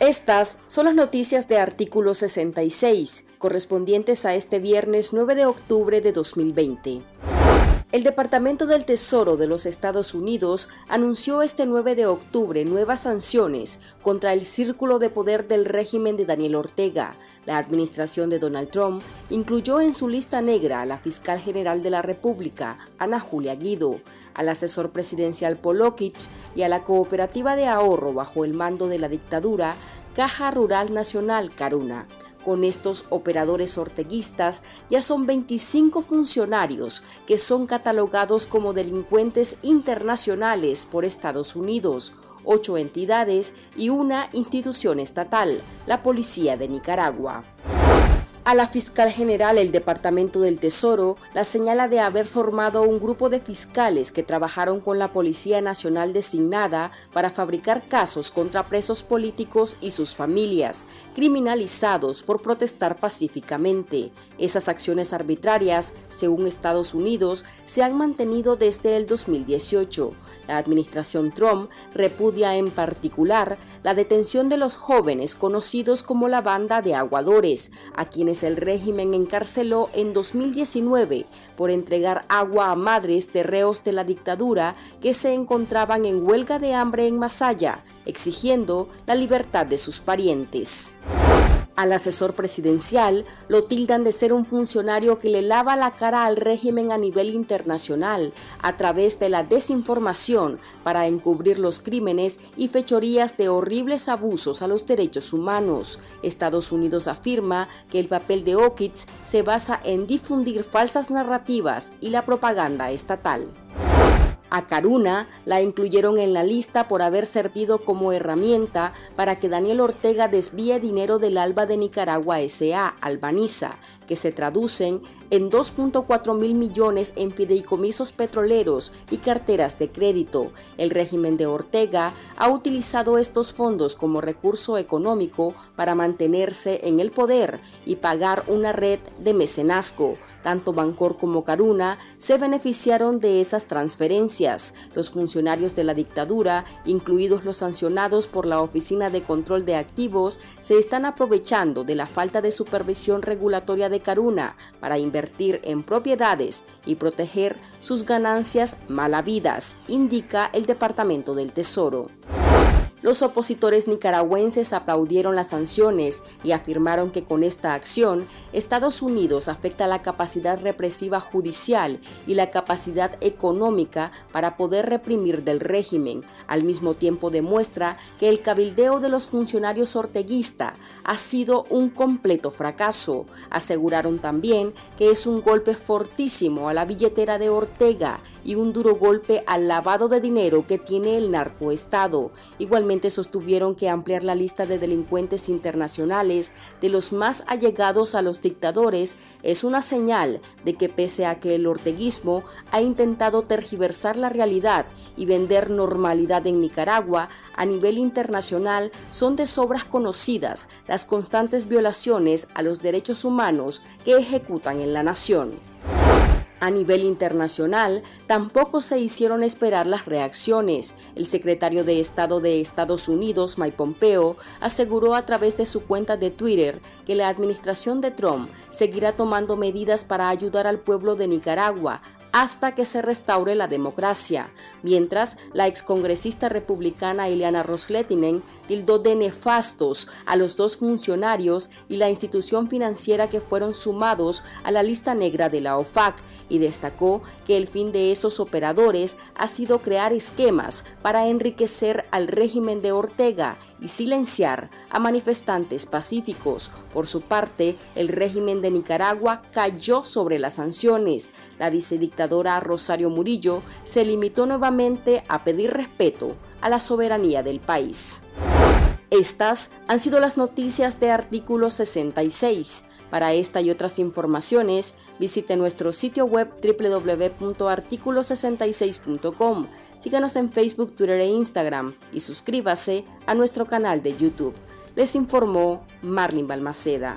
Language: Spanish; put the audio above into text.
Estas son las noticias de artículo 66, correspondientes a este viernes 9 de octubre de 2020. El Departamento del Tesoro de los Estados Unidos anunció este 9 de octubre nuevas sanciones contra el círculo de poder del régimen de Daniel Ortega. La administración de Donald Trump incluyó en su lista negra a la fiscal general de la República, Ana Julia Guido, al asesor presidencial Polokitz y a la cooperativa de ahorro bajo el mando de la dictadura, Caja Rural Nacional Caruna. Con estos operadores orteguistas ya son 25 funcionarios que son catalogados como delincuentes internacionales por Estados Unidos, ocho entidades y una institución estatal, la Policía de Nicaragua. A la fiscal general el Departamento del Tesoro la señala de haber formado un grupo de fiscales que trabajaron con la Policía Nacional designada para fabricar casos contra presos políticos y sus familias, criminalizados por protestar pacíficamente. Esas acciones arbitrarias, según Estados Unidos, se han mantenido desde el 2018. La administración Trump repudia en particular la detención de los jóvenes conocidos como la banda de aguadores, a quienes el régimen encarceló en 2019 por entregar agua a madres de reos de la dictadura que se encontraban en huelga de hambre en Masaya, exigiendo la libertad de sus parientes. Al asesor presidencial lo tildan de ser un funcionario que le lava la cara al régimen a nivel internacional a través de la desinformación para encubrir los crímenes y fechorías de horribles abusos a los derechos humanos. Estados Unidos afirma que el papel de Okits se basa en difundir falsas narrativas y la propaganda estatal. A Caruna la incluyeron en la lista por haber servido como herramienta para que Daniel Ortega desvíe dinero del Alba de Nicaragua SA, Albaniza, que se traducen en 2.4 mil millones en fideicomisos petroleros y carteras de crédito. El régimen de Ortega ha utilizado estos fondos como recurso económico para mantenerse en el poder y pagar una red de mecenazgo. Tanto Bancor como Caruna se beneficiaron de esas transferencias. Los funcionarios de la dictadura, incluidos los sancionados por la Oficina de Control de Activos, se están aprovechando de la falta de supervisión regulatoria de Caruna para invertir en propiedades y proteger sus ganancias malavidas, indica el Departamento del Tesoro. Los opositores nicaragüenses aplaudieron las sanciones y afirmaron que con esta acción Estados Unidos afecta la capacidad represiva judicial y la capacidad económica para poder reprimir del régimen. Al mismo tiempo demuestra que el cabildeo de los funcionarios orteguista ha sido un completo fracaso. Aseguraron también que es un golpe fortísimo a la billetera de Ortega y un duro golpe al lavado de dinero que tiene el narcoestado. Igualmente sostuvieron que ampliar la lista de delincuentes internacionales de los más allegados a los dictadores es una señal de que pese a que el orteguismo ha intentado tergiversar la realidad y vender normalidad en Nicaragua, a nivel internacional son de sobras conocidas las constantes violaciones a los derechos humanos que ejecutan en la nación. A nivel internacional, tampoco se hicieron esperar las reacciones. El secretario de Estado de Estados Unidos, Mike Pompeo, aseguró a través de su cuenta de Twitter que la administración de Trump seguirá tomando medidas para ayudar al pueblo de Nicaragua hasta que se restaure la democracia, mientras la excongresista republicana Ileana Rosletinen tildó de nefastos a los dos funcionarios y la institución financiera que fueron sumados a la lista negra de la OFAC y destacó que el fin de esos operadores ha sido crear esquemas para enriquecer al régimen de Ortega y silenciar a manifestantes pacíficos. Por su parte, el régimen de Nicaragua cayó sobre las sanciones. La vicedictadora Rosario Murillo se limitó nuevamente a pedir respeto a la soberanía del país. Estas han sido las noticias de artículo 66. Para esta y otras informaciones, visite nuestro sitio web www.articulo66.com. Síganos en Facebook, Twitter e Instagram y suscríbase a nuestro canal de YouTube. Les informó Marlin Balmaceda.